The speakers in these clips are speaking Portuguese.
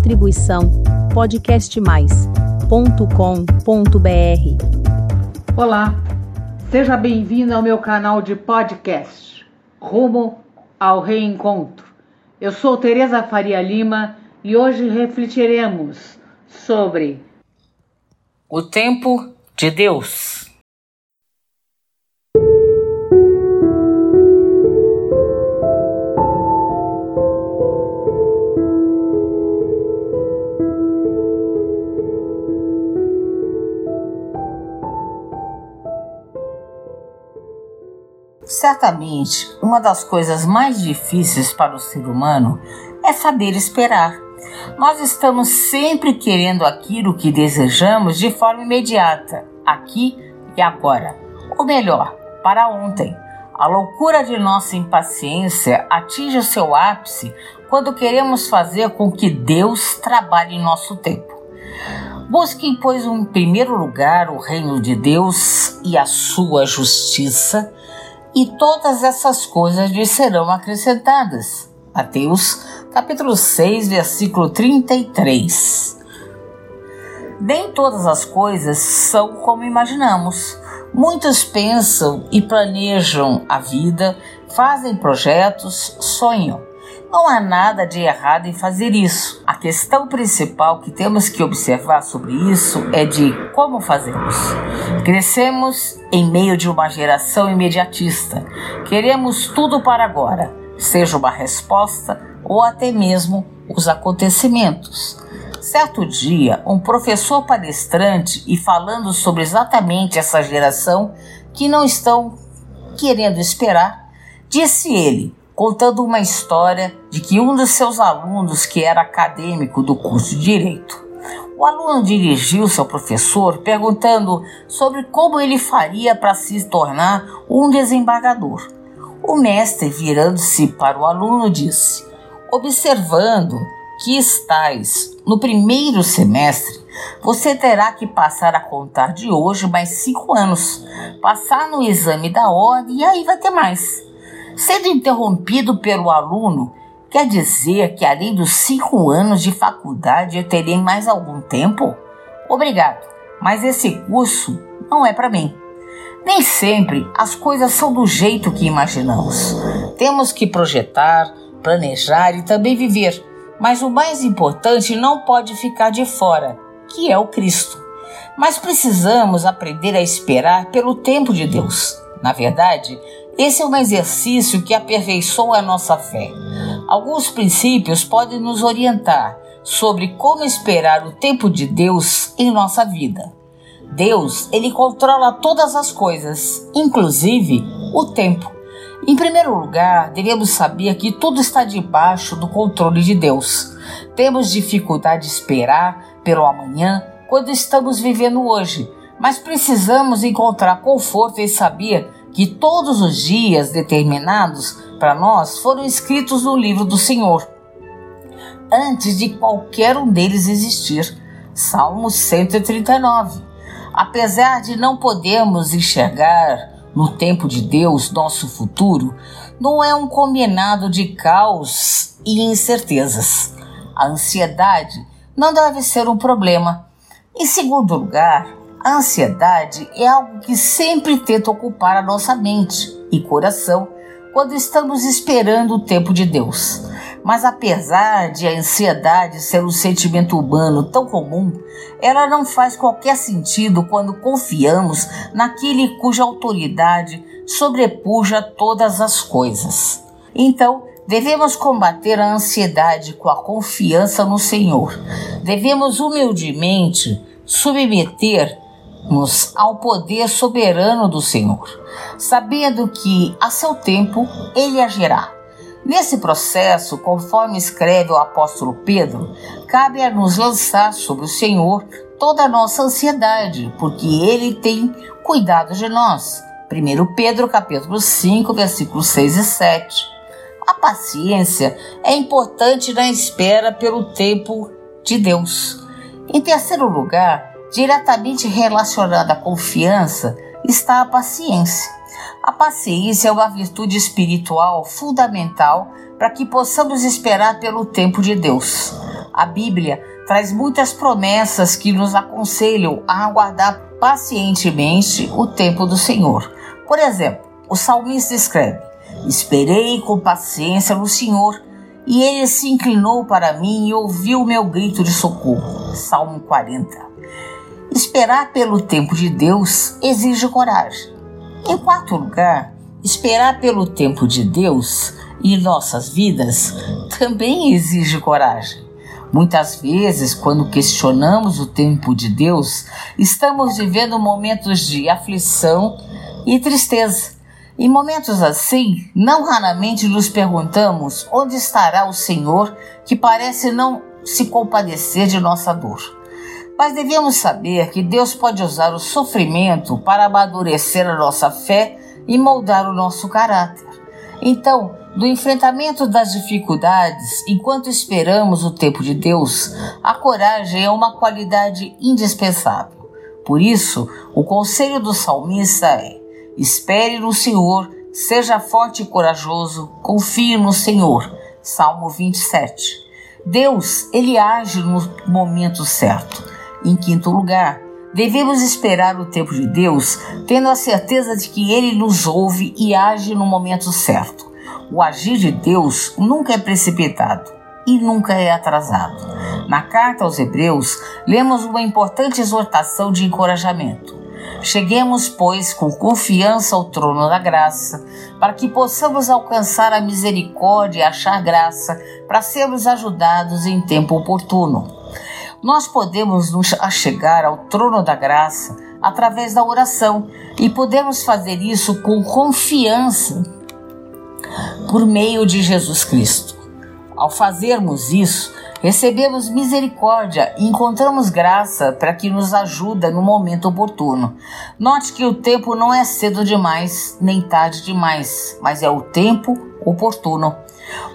Distribuição podcastmais.com.br. Olá, seja bem-vindo ao meu canal de podcast Rumo ao Reencontro. Eu sou Tereza Faria Lima e hoje refletiremos sobre o tempo de Deus. Certamente, uma das coisas mais difíceis para o ser humano é saber esperar. Nós estamos sempre querendo aquilo que desejamos de forma imediata, aqui e agora. Ou melhor, para ontem. A loucura de nossa impaciência atinge o seu ápice quando queremos fazer com que Deus trabalhe em nosso tempo. Busquem, pois, em primeiro lugar o reino de Deus e a sua justiça e todas essas coisas lhe serão acrescentadas. Mateus, capítulo 6, versículo 33. Nem todas as coisas são como imaginamos. Muitos pensam e planejam a vida, fazem projetos, sonham. Não há nada de errado em fazer isso. A questão principal que temos que observar sobre isso é de como fazemos. Crescemos em meio de uma geração imediatista. Queremos tudo para agora, seja uma resposta ou até mesmo os acontecimentos. Certo dia, um professor palestrante e falando sobre exatamente essa geração que não estão querendo esperar, disse ele: contando uma história de que um dos seus alunos, que era acadêmico do curso de Direito, o aluno dirigiu-se ao professor perguntando sobre como ele faria para se tornar um desembargador. O mestre, virando-se para o aluno, disse: Observando que estás no primeiro semestre, você terá que passar a contar de hoje mais cinco anos, passar no exame da ordem e aí vai ter mais. Sendo interrompido pelo aluno, quer dizer que além dos cinco anos de faculdade eu terei mais algum tempo? Obrigado, mas esse curso não é para mim. Nem sempre as coisas são do jeito que imaginamos. Temos que projetar, planejar e também viver, mas o mais importante não pode ficar de fora, que é o Cristo. Mas precisamos aprender a esperar pelo tempo de Deus. Na verdade, esse é um exercício que aperfeiçoa a nossa fé. Alguns princípios podem nos orientar sobre como esperar o tempo de Deus em nossa vida. Deus, ele controla todas as coisas, inclusive o tempo. Em primeiro lugar, devemos saber que tudo está debaixo do controle de Deus. Temos dificuldade de esperar pelo amanhã quando estamos vivendo hoje, mas precisamos encontrar conforto em saber que todos os dias determinados para nós foram escritos no livro do Senhor, antes de qualquer um deles existir. Salmo 139. Apesar de não podermos enxergar no tempo de Deus nosso futuro, não é um combinado de caos e incertezas. A ansiedade não deve ser um problema. Em segundo lugar, a ansiedade é algo que sempre tenta ocupar a nossa mente e coração quando estamos esperando o tempo de Deus. Mas apesar de a ansiedade ser um sentimento humano tão comum, ela não faz qualquer sentido quando confiamos naquele cuja autoridade sobrepuja todas as coisas. Então, devemos combater a ansiedade com a confiança no Senhor. Devemos humildemente submeter ao poder soberano do Senhor, sabendo que a seu tempo ele agirá. Nesse processo, conforme escreve o apóstolo Pedro, cabe a nos lançar sobre o Senhor toda a nossa ansiedade, porque ele tem cuidado de nós. 1 Pedro capítulo 5, versículos 6 e 7. A paciência é importante na espera pelo tempo de Deus. Em terceiro lugar, Diretamente relacionada à confiança está a paciência. A paciência é uma virtude espiritual fundamental para que possamos esperar pelo tempo de Deus. A Bíblia traz muitas promessas que nos aconselham a aguardar pacientemente o tempo do Senhor. Por exemplo, o salmista escreve: Esperei com paciência no Senhor, e ele se inclinou para mim e ouviu o meu grito de socorro. Salmo 40. Esperar pelo tempo de Deus exige coragem. Em quarto lugar, esperar pelo tempo de Deus em nossas vidas também exige coragem. Muitas vezes, quando questionamos o tempo de Deus, estamos vivendo momentos de aflição e tristeza. Em momentos assim, não raramente nos perguntamos onde estará o Senhor que parece não se compadecer de nossa dor. Mas devemos saber que Deus pode usar o sofrimento para amadurecer a nossa fé e moldar o nosso caráter. Então, do enfrentamento das dificuldades, enquanto esperamos o tempo de Deus, a coragem é uma qualidade indispensável. Por isso, o conselho do salmista é: espere no Senhor, seja forte e corajoso, confie no Senhor. Salmo 27. Deus, ele age no momento certo. Em quinto lugar, devemos esperar o tempo de Deus, tendo a certeza de que ele nos ouve e age no momento certo. O agir de Deus nunca é precipitado e nunca é atrasado. Na carta aos Hebreus, lemos uma importante exortação de encorajamento. Cheguemos, pois, com confiança ao trono da graça, para que possamos alcançar a misericórdia e achar graça para sermos ajudados em tempo oportuno. Nós podemos nos achegar ao trono da graça através da oração e podemos fazer isso com confiança por meio de Jesus Cristo. Ao fazermos isso, recebemos misericórdia e encontramos graça para que nos ajuda no momento oportuno. Note que o tempo não é cedo demais, nem tarde demais, mas é o tempo oportuno.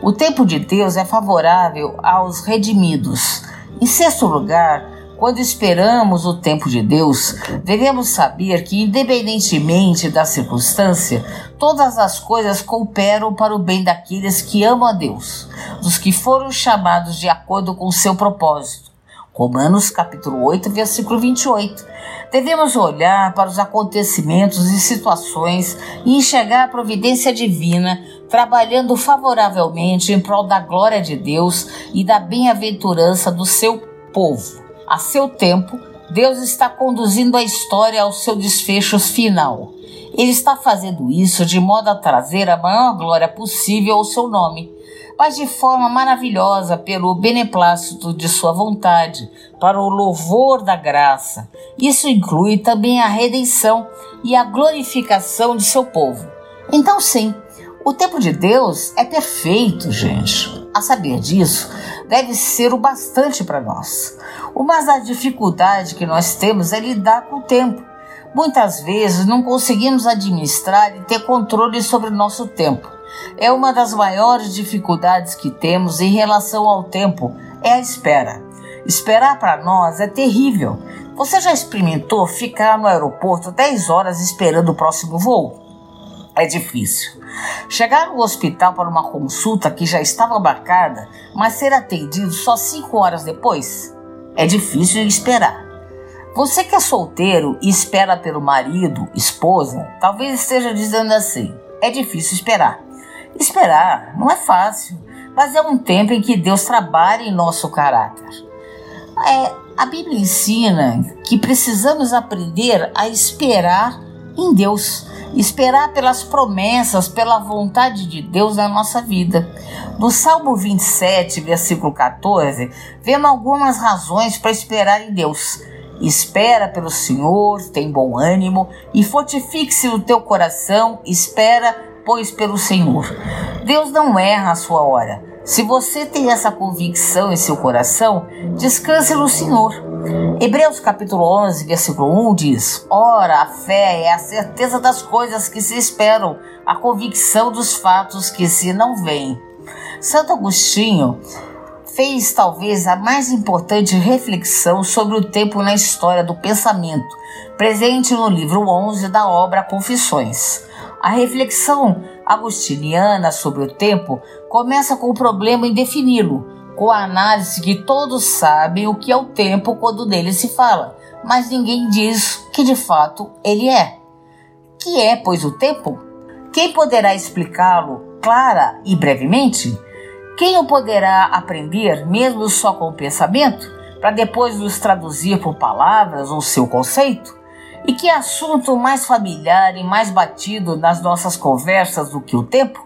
O tempo de Deus é favorável aos redimidos. Em sexto lugar, quando esperamos o tempo de Deus, devemos saber que, independentemente da circunstância, todas as coisas cooperam para o bem daqueles que amam a Deus, dos que foram chamados de acordo com o seu propósito. Romanos capítulo 8, versículo 28. Devemos olhar para os acontecimentos e situações e enxergar a providência divina trabalhando favoravelmente em prol da glória de Deus e da bem-aventurança do seu povo. A seu tempo, Deus está conduzindo a história ao seu desfecho final. Ele está fazendo isso de modo a trazer a maior glória possível ao seu nome, mas de forma maravilhosa pelo beneplácito de sua vontade, para o louvor da graça. Isso inclui também a redenção e a glorificação de seu povo. Então, sim, o tempo de Deus é perfeito, gente. A saber disso, deve ser o bastante para nós. Uma das dificuldades que nós temos é lidar com o tempo. Muitas vezes não conseguimos administrar e ter controle sobre o nosso tempo. É uma das maiores dificuldades que temos em relação ao tempo, é a espera. Esperar para nós é terrível. Você já experimentou ficar no aeroporto 10 horas esperando o próximo voo? É difícil. Chegar no hospital para uma consulta que já estava marcada, mas ser atendido só 5 horas depois? É difícil esperar. Você que é solteiro e espera pelo marido, esposa, talvez esteja dizendo assim: é difícil esperar. Esperar não é fácil, mas é um tempo em que Deus trabalha em nosso caráter. É, a Bíblia ensina que precisamos aprender a esperar em Deus, esperar pelas promessas, pela vontade de Deus na nossa vida. No Salmo 27, versículo 14, vemos algumas razões para esperar em Deus. Espera pelo Senhor, tem bom ânimo e fortifique-se o teu coração, espera, pois, pelo Senhor. Deus não erra a sua hora. Se você tem essa convicção em seu coração, descanse no Senhor. Hebreus capítulo 11, versículo 1 diz: Ora, a fé é a certeza das coisas que se esperam, a convicção dos fatos que se não veem. Santo Agostinho fez talvez a mais importante reflexão sobre o tempo na história do pensamento, presente no livro 11 da obra Confissões. A reflexão agostiniana sobre o tempo começa com o problema em defini-lo, com a análise que todos sabem o que é o tempo quando dele se fala, mas ninguém diz que de fato ele é. Que é, pois, o tempo? Quem poderá explicá-lo clara e brevemente? Quem o poderá aprender mesmo só com o pensamento, para depois nos traduzir por palavras o seu conceito? E que assunto mais familiar e mais batido nas nossas conversas do que o tempo?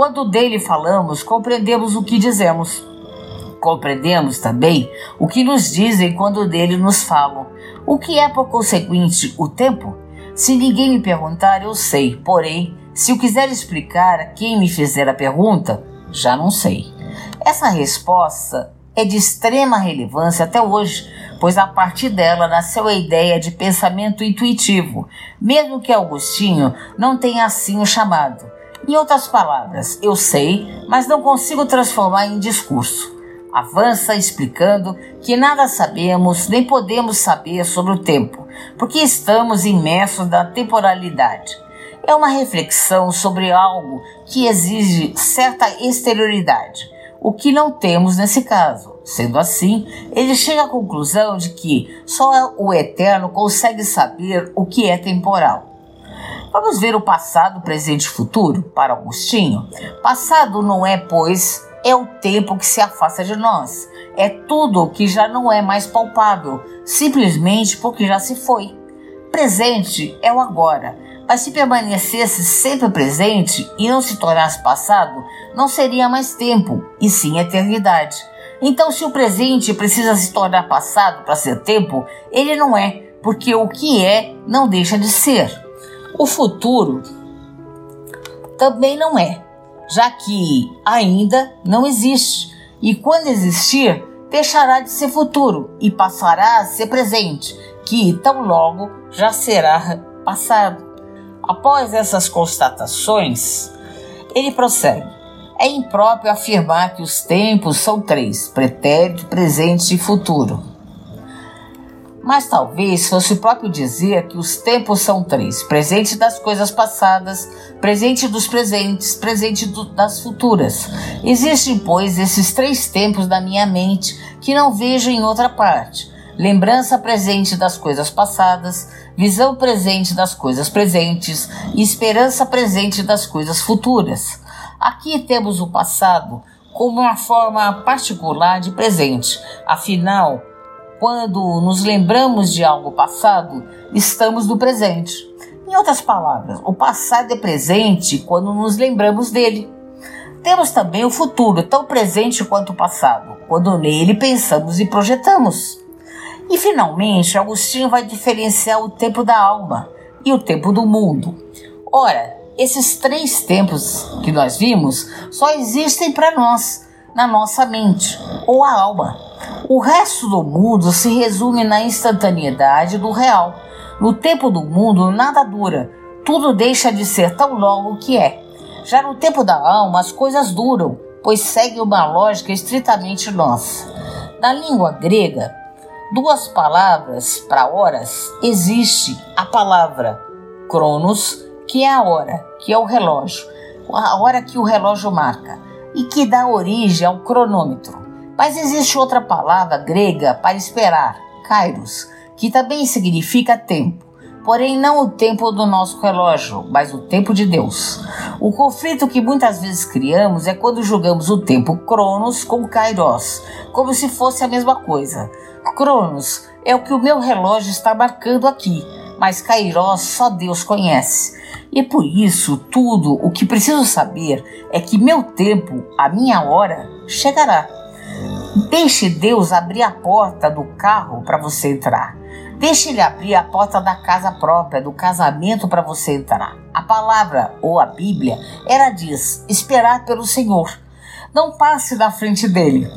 Quando dele falamos, compreendemos o que dizemos. Compreendemos também o que nos dizem quando dele nos falam. O que é, por conseguinte, o tempo? Se ninguém me perguntar, eu sei. Porém, se eu quiser explicar a quem me fizer a pergunta, já não sei. Essa resposta é de extrema relevância até hoje, pois a partir dela nasceu a ideia de pensamento intuitivo, mesmo que Augustinho não tenha assim o chamado. Em outras palavras, eu sei, mas não consigo transformar em discurso. Avança explicando que nada sabemos nem podemos saber sobre o tempo, porque estamos imersos na temporalidade. É uma reflexão sobre algo que exige certa exterioridade, o que não temos nesse caso. Sendo assim, ele chega à conclusão de que só o eterno consegue saber o que é temporal. Vamos ver o passado, presente e futuro para Augustinho? Passado não é, pois, é o tempo que se afasta de nós. É tudo que já não é mais palpável, simplesmente porque já se foi. Presente é o agora, mas se permanecesse sempre presente e não se tornasse passado, não seria mais tempo, e sim eternidade. Então, se o presente precisa se tornar passado para ser tempo, ele não é, porque o que é não deixa de ser. O futuro também não é, já que ainda não existe, e quando existir, deixará de ser futuro e passará a ser presente, que tão logo já será passado. Após essas constatações, ele prossegue. É impróprio afirmar que os tempos são três: pretérito, presente e futuro. Mas talvez fosse próprio dizer que os tempos são três: presente das coisas passadas, presente dos presentes, presente do, das futuras. Existem, pois, esses três tempos na minha mente que não vejo em outra parte. Lembrança presente das coisas passadas, visão presente das coisas presentes e esperança presente das coisas futuras. Aqui temos o passado como uma forma particular de presente. Afinal, quando nos lembramos de algo passado, estamos no presente. Em outras palavras, o passado é presente quando nos lembramos dele. Temos também o futuro, tão presente quanto o passado, quando nele pensamos e projetamos. E finalmente, Agostinho vai diferenciar o tempo da alma e o tempo do mundo. Ora, esses três tempos que nós vimos só existem para nós, na nossa mente ou a alma. O resto do mundo se resume na instantaneidade do real. No tempo do mundo, nada dura, tudo deixa de ser tão logo que é. Já no tempo da alma, as coisas duram, pois seguem uma lógica estritamente nossa. Na língua grega, duas palavras para horas existe a palavra cronos, que é a hora, que é o relógio, a hora que o relógio marca, e que dá origem ao cronômetro. Mas existe outra palavra grega para esperar, kairos, que também significa tempo. Porém, não o tempo do nosso relógio, mas o tempo de Deus. O conflito que muitas vezes criamos é quando julgamos o tempo Cronos com Kairos, como se fosse a mesma coisa. Cronos é o que o meu relógio está marcando aqui, mas Kairos só Deus conhece. E por isso, tudo o que preciso saber é que meu tempo, a minha hora, chegará. Deixe Deus abrir a porta do carro para você entrar. Deixe Ele abrir a porta da casa própria, do casamento para você entrar. A palavra ou a Bíblia, ela diz: esperar pelo Senhor. Não passe na frente dele.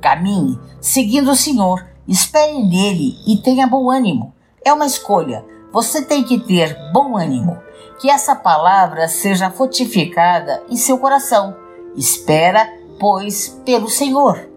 Caminhe seguindo o Senhor. Espere nele e tenha bom ânimo. É uma escolha. Você tem que ter bom ânimo. Que essa palavra seja fortificada em seu coração. Espera, pois, pelo Senhor.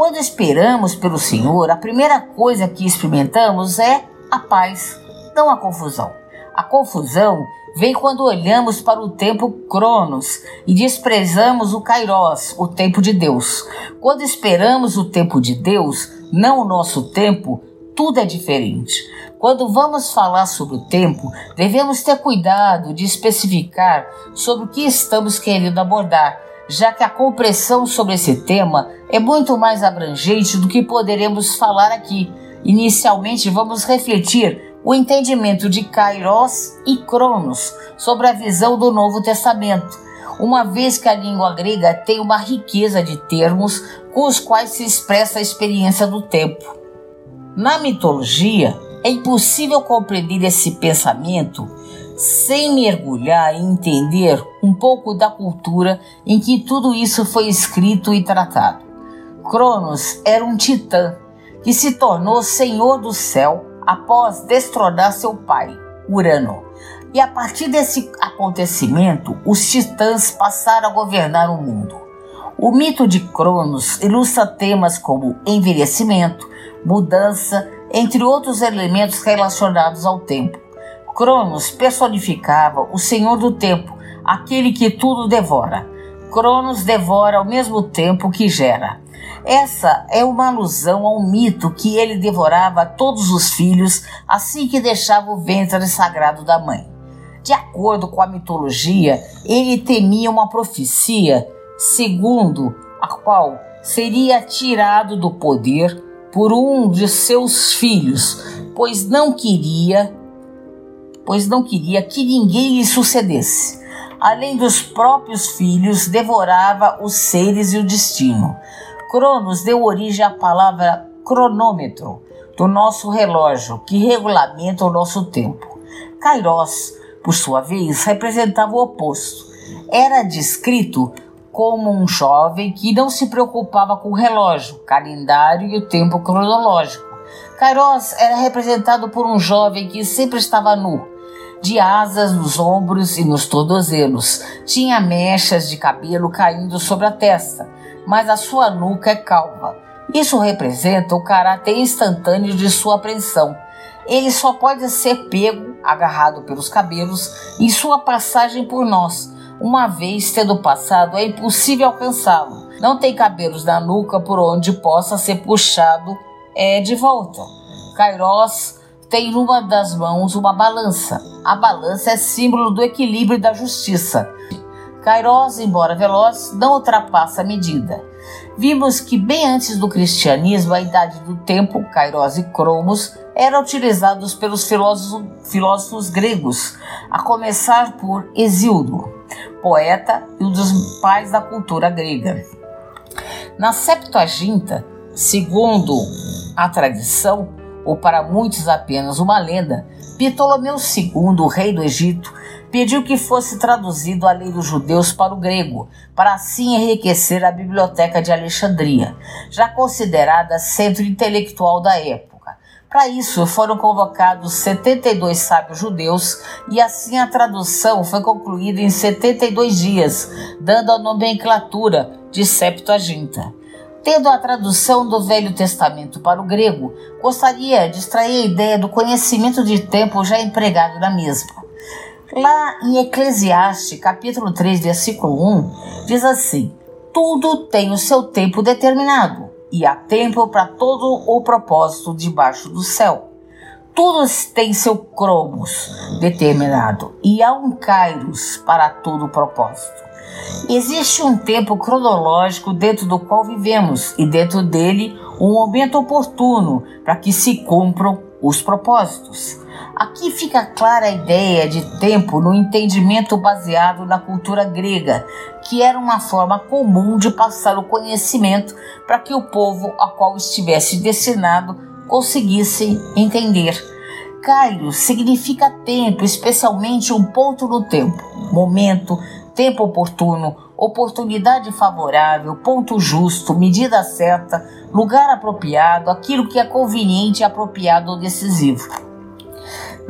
Quando esperamos pelo Senhor, a primeira coisa que experimentamos é a paz, não a confusão. A confusão vem quando olhamos para o tempo Cronos e desprezamos o Kairos, o tempo de Deus. Quando esperamos o tempo de Deus, não o nosso tempo, tudo é diferente. Quando vamos falar sobre o tempo, devemos ter cuidado de especificar sobre o que estamos querendo abordar, já que a compreensão sobre esse tema é muito mais abrangente do que poderemos falar aqui. Inicialmente, vamos refletir o entendimento de Kairos e Cronos sobre a visão do Novo Testamento, uma vez que a língua grega tem uma riqueza de termos com os quais se expressa a experiência do tempo. Na mitologia, é impossível compreender esse pensamento sem mergulhar e entender um pouco da cultura em que tudo isso foi escrito e tratado. Cronos era um titã que se tornou senhor do céu após destronar seu pai, Urano. E a partir desse acontecimento, os titãs passaram a governar o mundo. O mito de Cronos ilustra temas como envelhecimento, mudança, entre outros elementos relacionados ao tempo. Cronos personificava o Senhor do tempo, aquele que tudo devora. Cronos devora ao mesmo tempo que gera. Essa é uma alusão ao mito que ele devorava todos os filhos assim que deixava o ventre sagrado da mãe. De acordo com a mitologia, ele temia uma profecia segundo a qual seria tirado do poder por um de seus filhos, pois não queria, pois não queria que ninguém lhe sucedesse. Além dos próprios filhos, devorava os seres e o destino. Cronos deu origem à palavra cronômetro, do nosso relógio, que regulamenta o nosso tempo. Kairos, por sua vez, representava o oposto. Era descrito como um jovem que não se preocupava com o relógio, calendário e o tempo cronológico. Kairos era representado por um jovem que sempre estava nu, de asas nos ombros e nos tornozelos. Tinha mechas de cabelo caindo sobre a testa, mas a sua nuca é calva. Isso representa o caráter instantâneo de sua apreensão. Ele só pode ser pego, agarrado pelos cabelos, em sua passagem por nós uma vez tendo passado, é impossível alcançá-lo. Não tem cabelos na nuca por onde possa ser puxado é, de volta. Kairos tem numa das mãos uma balança. A balança é símbolo do equilíbrio e da justiça. Kairos, embora veloz, não ultrapassa a medida. Vimos que bem antes do cristianismo, a idade do tempo, Kairos e Cromos, eram utilizados pelos filósofos, filósofos gregos, a começar por Hesíodo poeta e um dos pais da cultura grega. Na Septuaginta, segundo a tradição, ou para muitos apenas uma lenda, Ptolomeu II, rei do Egito, pediu que fosse traduzido a lei dos judeus para o grego, para assim enriquecer a biblioteca de Alexandria, já considerada centro intelectual da época. Para isso, foram convocados 72 sábios judeus e assim a tradução foi concluída em 72 dias, dando a nomenclatura de Septuaginta. Tendo a tradução do Velho Testamento para o grego, gostaria de extrair a ideia do conhecimento de tempo já empregado na mesma. Lá em Eclesiastes, capítulo 3, versículo 1, diz assim: Tudo tem o seu tempo determinado e há tempo para todo o propósito debaixo do céu. Tudo tem seu cromos determinado e há um kairos para todo o propósito. Existe um tempo cronológico dentro do qual vivemos e dentro dele um momento oportuno para que se cumpram os propósitos. Aqui fica clara a ideia de tempo no entendimento baseado na cultura grega, que era uma forma comum de passar o conhecimento para que o povo a qual estivesse destinado conseguisse entender. Caio significa tempo, especialmente um ponto no tempo, momento, tempo oportuno, oportunidade favorável, ponto justo, medida certa, lugar apropriado, aquilo que é conveniente, apropriado ou decisivo.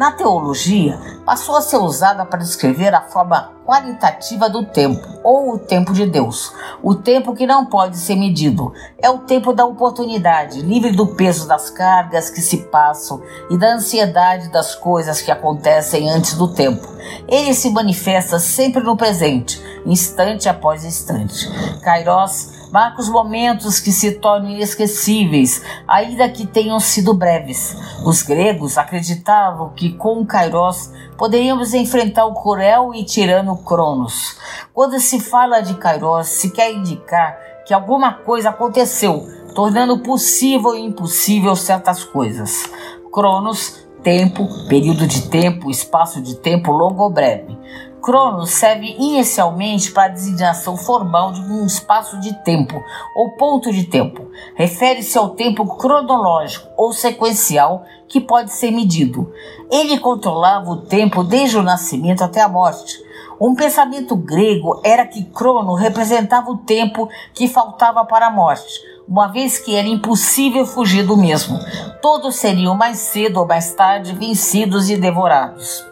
Na teologia, passou a ser usada para descrever a forma qualitativa do tempo, ou o tempo de Deus. O tempo que não pode ser medido. É o tempo da oportunidade, livre do peso das cargas que se passam e da ansiedade das coisas que acontecem antes do tempo. Ele se manifesta sempre no presente, instante após instante. Kairos marca os momentos que se tornam inesquecíveis, ainda que tenham sido breves. Os gregos acreditavam que com Kairos poderíamos enfrentar o cruel e tirano Cronos. Quando se fala de Kairos, se quer indicar que alguma coisa aconteceu, tornando possível e impossível certas coisas. Cronos, tempo, período de tempo, espaço de tempo longo ou breve. Cronos serve inicialmente para a designação formal de um espaço de tempo ou ponto de tempo. Refere-se ao tempo cronológico ou sequencial que pode ser medido. Ele controlava o tempo desde o nascimento até a morte. Um pensamento grego era que Crono representava o tempo que faltava para a morte, uma vez que era impossível fugir do mesmo. Todos seriam mais cedo ou mais tarde vencidos e devorados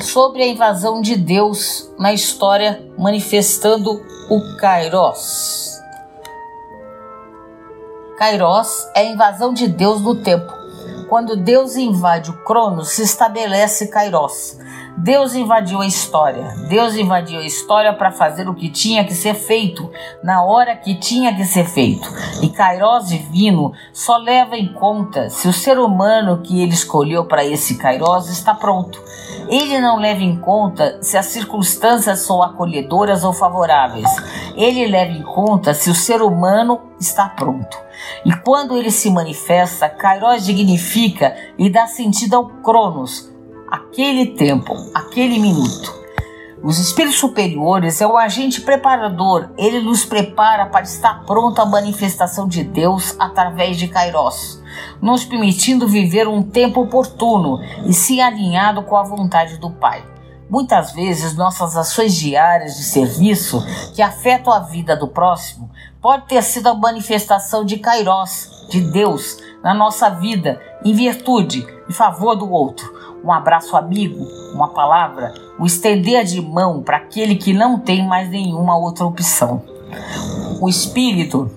sobre a invasão de Deus na história, manifestando o Kairos. Kairos é a invasão de Deus no tempo. Quando Deus invade o Cronos, se estabelece Kairos. Deus invadiu a história. Deus invadiu a história para fazer o que tinha que ser feito, na hora que tinha que ser feito. E Kairos divino só leva em conta se o ser humano que ele escolheu para esse Kairos está pronto. Ele não leva em conta se as circunstâncias são acolhedoras ou favoráveis. Ele leva em conta se o ser humano está pronto. E quando ele se manifesta, Kairos dignifica e dá sentido ao Cronos, aquele tempo, aquele minuto. Os espíritos superiores é o agente preparador, ele nos prepara para estar pronto à manifestação de Deus através de Kairos, nos permitindo viver um tempo oportuno e se alinhado com a vontade do Pai. Muitas vezes nossas ações diárias de serviço que afetam a vida do próximo pode ter sido a manifestação de Kairos, de Deus, na nossa vida, em virtude e favor do outro um abraço amigo, uma palavra, o estender de mão para aquele que não tem mais nenhuma outra opção. O espírito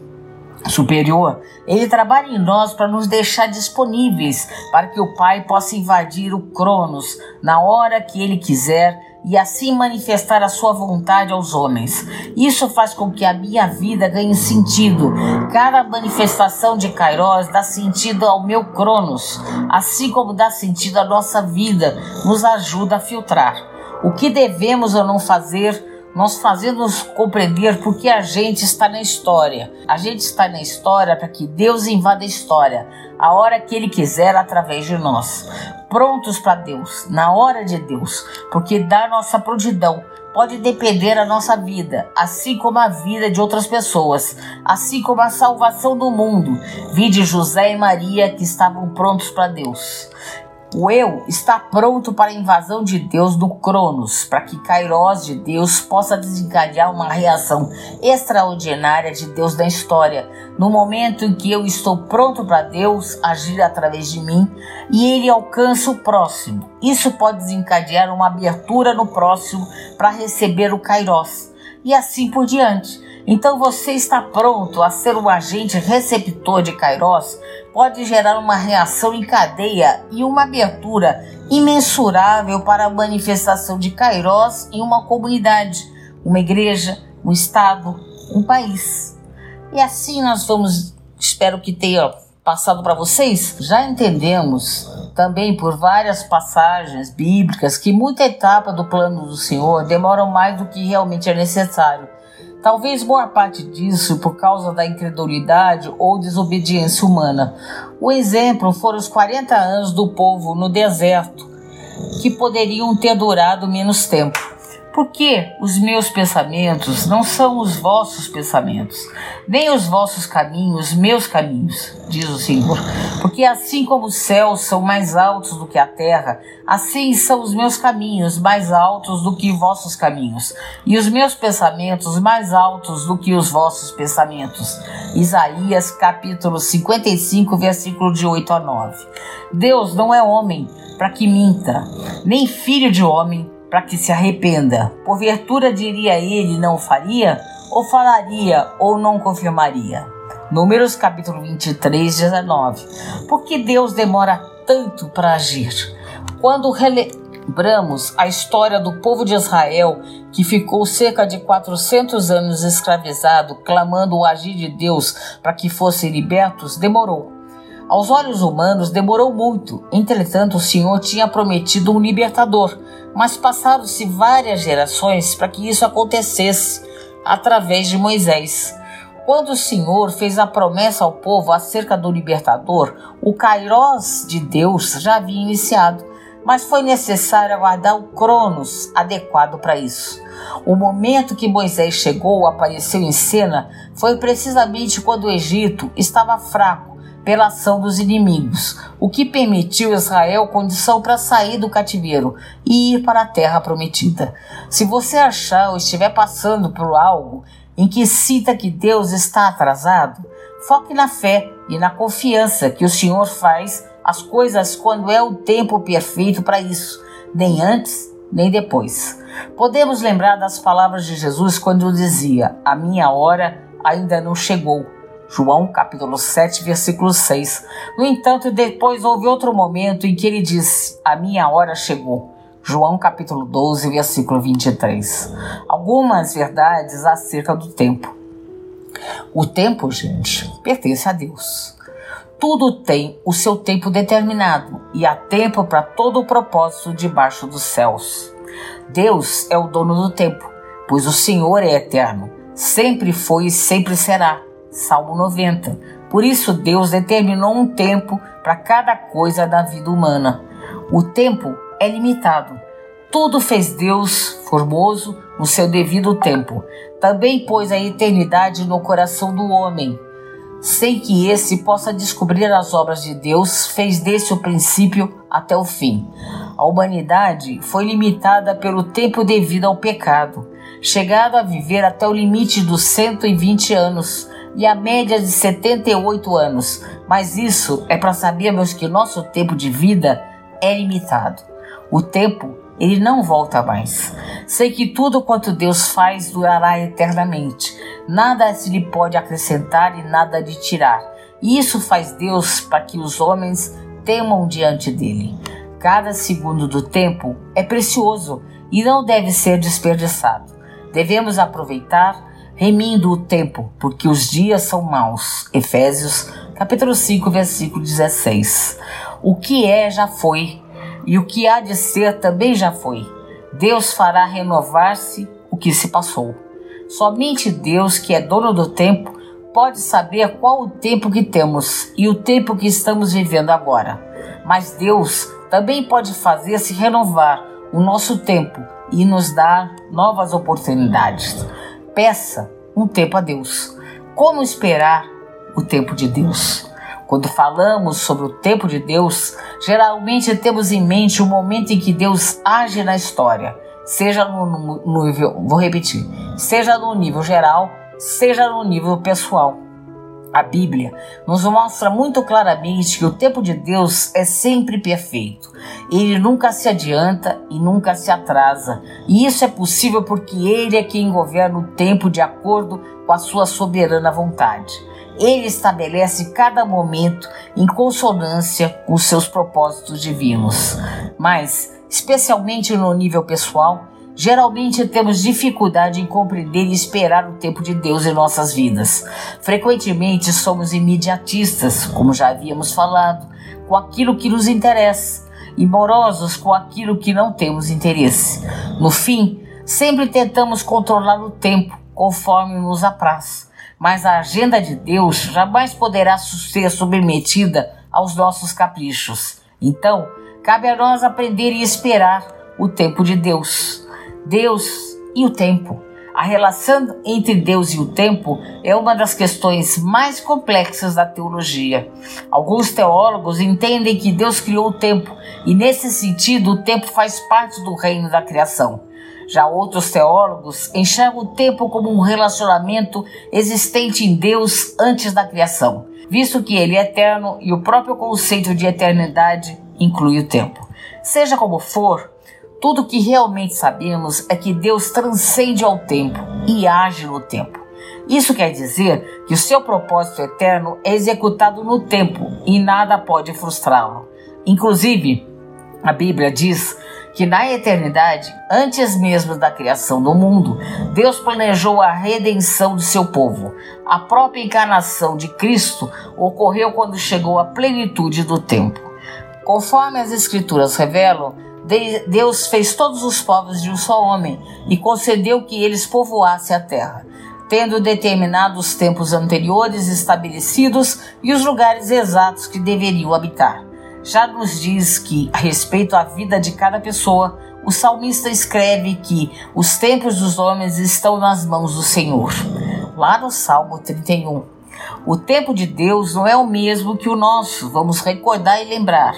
superior, ele trabalha em nós para nos deixar disponíveis para que o Pai possa invadir o Cronos na hora que ele quiser e assim manifestar a sua vontade aos homens. Isso faz com que a minha vida ganhe sentido. Cada manifestação de Kairos dá sentido ao meu Cronos, assim como dá sentido à nossa vida, nos ajuda a filtrar. O que devemos ou não fazer nós fazemos compreender porque a gente está na história. A gente está na história para que Deus invada a história, a hora que Ele quiser, através de nós. Prontos para Deus, na hora de Deus, porque da nossa prontidão pode depender a nossa vida, assim como a vida de outras pessoas, assim como a salvação do mundo. Vide José e Maria que estavam prontos para Deus. O eu está pronto para a invasão de Deus no Cronos, para que Kairos de Deus possa desencadear uma reação extraordinária de Deus na história, no momento em que eu estou pronto para Deus agir através de mim e ele alcança o próximo. Isso pode desencadear uma abertura no próximo para receber o Kairos e assim por diante. Então você está pronto a ser um agente receptor de Kairos? Pode gerar uma reação em cadeia e uma abertura imensurável para a manifestação de Kairos em uma comunidade, uma igreja, um estado, um país. E assim nós vamos, espero que tenha passado para vocês, já entendemos também por várias passagens bíblicas que muita etapa do plano do Senhor demoram mais do que realmente é necessário Talvez boa parte disso por causa da incredulidade ou desobediência humana. O exemplo foram os 40 anos do povo no deserto, que poderiam ter durado menos tempo. Porque os meus pensamentos não são os vossos pensamentos, nem os vossos caminhos, meus caminhos, diz o Senhor. Porque assim como os céus são mais altos do que a terra, assim são os meus caminhos mais altos do que vossos caminhos, e os meus pensamentos mais altos do que os vossos pensamentos. Isaías capítulo 55, versículo de 8 a 9. Deus não é homem para que minta, nem filho de homem para que se arrependa. Porventura diria ele não faria, ou falaria, ou não confirmaria. Números capítulo 23, 19. Por que Deus demora tanto para agir? Quando relembramos a história do povo de Israel, que ficou cerca de 400 anos escravizado, clamando o agir de Deus para que fossem libertos, demorou. Aos olhos humanos demorou muito, entretanto o Senhor tinha prometido um libertador, mas passaram-se várias gerações para que isso acontecesse através de Moisés. Quando o Senhor fez a promessa ao povo acerca do libertador, o Kairós de Deus já havia iniciado, mas foi necessário aguardar o Cronos adequado para isso. O momento que Moisés chegou, apareceu em cena, foi precisamente quando o Egito estava fraco pela ação dos inimigos, o que permitiu Israel condição para sair do cativeiro e ir para a terra prometida. Se você achar ou estiver passando por algo em que sinta que Deus está atrasado, foque na fé e na confiança que o Senhor faz as coisas quando é o tempo perfeito para isso, nem antes nem depois. Podemos lembrar das palavras de Jesus quando dizia: A minha hora ainda não chegou João capítulo 7, versículo 6. No entanto, depois houve outro momento em que ele disse: A minha hora chegou. João capítulo 12, versículo 23. Algumas verdades acerca do tempo. O tempo, gente, pertence a Deus. Tudo tem o seu tempo determinado e há tempo para todo o propósito debaixo dos céus. Deus é o dono do tempo, pois o Senhor é eterno, sempre foi e sempre será. Salmo 90. Por isso Deus determinou um tempo para cada coisa da vida humana. O tempo é limitado. Tudo fez Deus formoso no seu devido tempo. Também pôs a eternidade no coração do homem. Sem que esse possa descobrir as obras de Deus, fez desse o princípio até o fim. A humanidade foi limitada pelo tempo devido ao pecado, chegado a viver até o limite dos 120 anos e a média de 78 anos. Mas isso é para sabermos que nosso tempo de vida é limitado. O tempo, ele não volta mais. Sei que tudo quanto Deus faz durará eternamente. Nada se lhe pode acrescentar e nada lhe tirar. E isso faz Deus para que os homens temam diante dele. Cada segundo do tempo é precioso e não deve ser desperdiçado. Devemos aproveitar remindo o tempo, porque os dias são maus. Efésios, capítulo 5, versículo 16. O que é já foi, e o que há de ser também já foi. Deus fará renovar-se o que se passou. Somente Deus, que é dono do tempo, pode saber qual o tempo que temos e o tempo que estamos vivendo agora. Mas Deus também pode fazer-se renovar o nosso tempo e nos dar novas oportunidades. Peça um tempo a Deus. Como esperar o tempo de Deus? Quando falamos sobre o tempo de Deus, geralmente temos em mente o momento em que Deus age na história, seja no, nível, vou repetir, seja no nível geral, seja no nível pessoal. A Bíblia nos mostra muito claramente que o tempo de Deus é sempre perfeito. Ele nunca se adianta e nunca se atrasa. E isso é possível porque Ele é quem governa o tempo de acordo com a sua soberana vontade. Ele estabelece cada momento em consonância com seus propósitos divinos. Mas, especialmente no nível pessoal, Geralmente temos dificuldade em compreender e esperar o tempo de Deus em nossas vidas. Frequentemente somos imediatistas, como já havíamos falado, com aquilo que nos interessa e morosos com aquilo que não temos interesse. No fim, sempre tentamos controlar o tempo conforme nos apraz, mas a agenda de Deus jamais poderá ser submetida aos nossos caprichos. Então, cabe a nós aprender e esperar o tempo de Deus. Deus e o tempo. A relação entre Deus e o tempo é uma das questões mais complexas da teologia. Alguns teólogos entendem que Deus criou o tempo e, nesse sentido, o tempo faz parte do reino da criação. Já outros teólogos enxergam o tempo como um relacionamento existente em Deus antes da criação, visto que ele é eterno e o próprio conceito de eternidade inclui o tempo. Seja como for, tudo que realmente sabemos é que Deus transcende ao tempo e age no tempo. Isso quer dizer que o seu propósito eterno é executado no tempo e nada pode frustrá-lo. Inclusive, a Bíblia diz que na eternidade, antes mesmo da criação do mundo, Deus planejou a redenção do seu povo. A própria encarnação de Cristo ocorreu quando chegou a plenitude do tempo. Conforme as Escrituras revelam, Deus fez todos os povos de um só homem e concedeu que eles povoassem a terra, tendo determinado os tempos anteriores estabelecidos e os lugares exatos que deveriam habitar. Já nos diz que, a respeito à vida de cada pessoa, o salmista escreve que os tempos dos homens estão nas mãos do Senhor. Lá no Salmo 31. O tempo de Deus não é o mesmo que o nosso, vamos recordar e lembrar.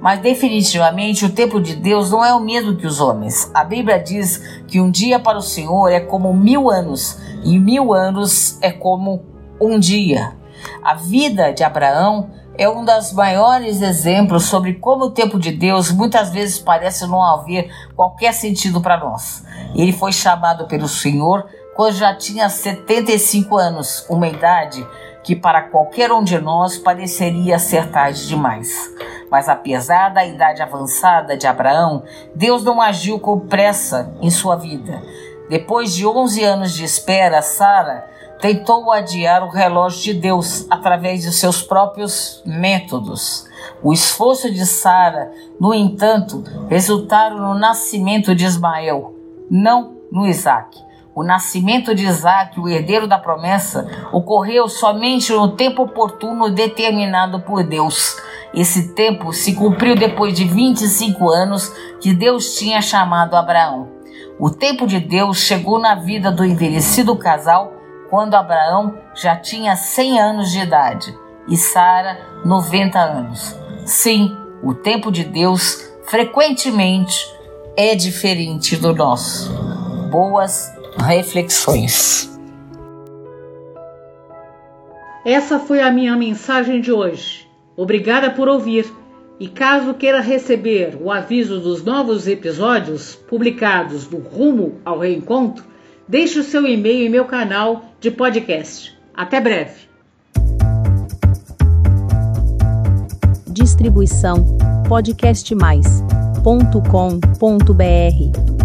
Mas definitivamente o tempo de Deus não é o mesmo que os homens. A Bíblia diz que um dia para o Senhor é como mil anos, e mil anos é como um dia. A vida de Abraão é um dos maiores exemplos sobre como o tempo de Deus muitas vezes parece não haver qualquer sentido para nós. Ele foi chamado pelo Senhor quando já tinha 75 anos, uma idade que para qualquer um de nós pareceria ser tarde demais. Mas apesar da idade avançada de Abraão, Deus não agiu com pressa em sua vida. Depois de 11 anos de espera, Sara tentou adiar o relógio de Deus através de seus próprios métodos. O esforço de Sara, no entanto, resultaram no nascimento de Ismael, não no Isaac. O nascimento de Isaac, o herdeiro da promessa, ocorreu somente no tempo oportuno determinado por Deus. Esse tempo se cumpriu depois de 25 anos que Deus tinha chamado Abraão. O tempo de Deus chegou na vida do envelhecido casal quando Abraão já tinha 100 anos de idade e Sara 90 anos. Sim, o tempo de Deus frequentemente é diferente do nosso. Boas reflexões. Essa foi a minha mensagem de hoje. Obrigada por ouvir. E caso queira receber o aviso dos novos episódios publicados no Rumo ao Reencontro, deixe o seu e-mail em meu canal de podcast. Até breve. Distribuição podcastmais.com.br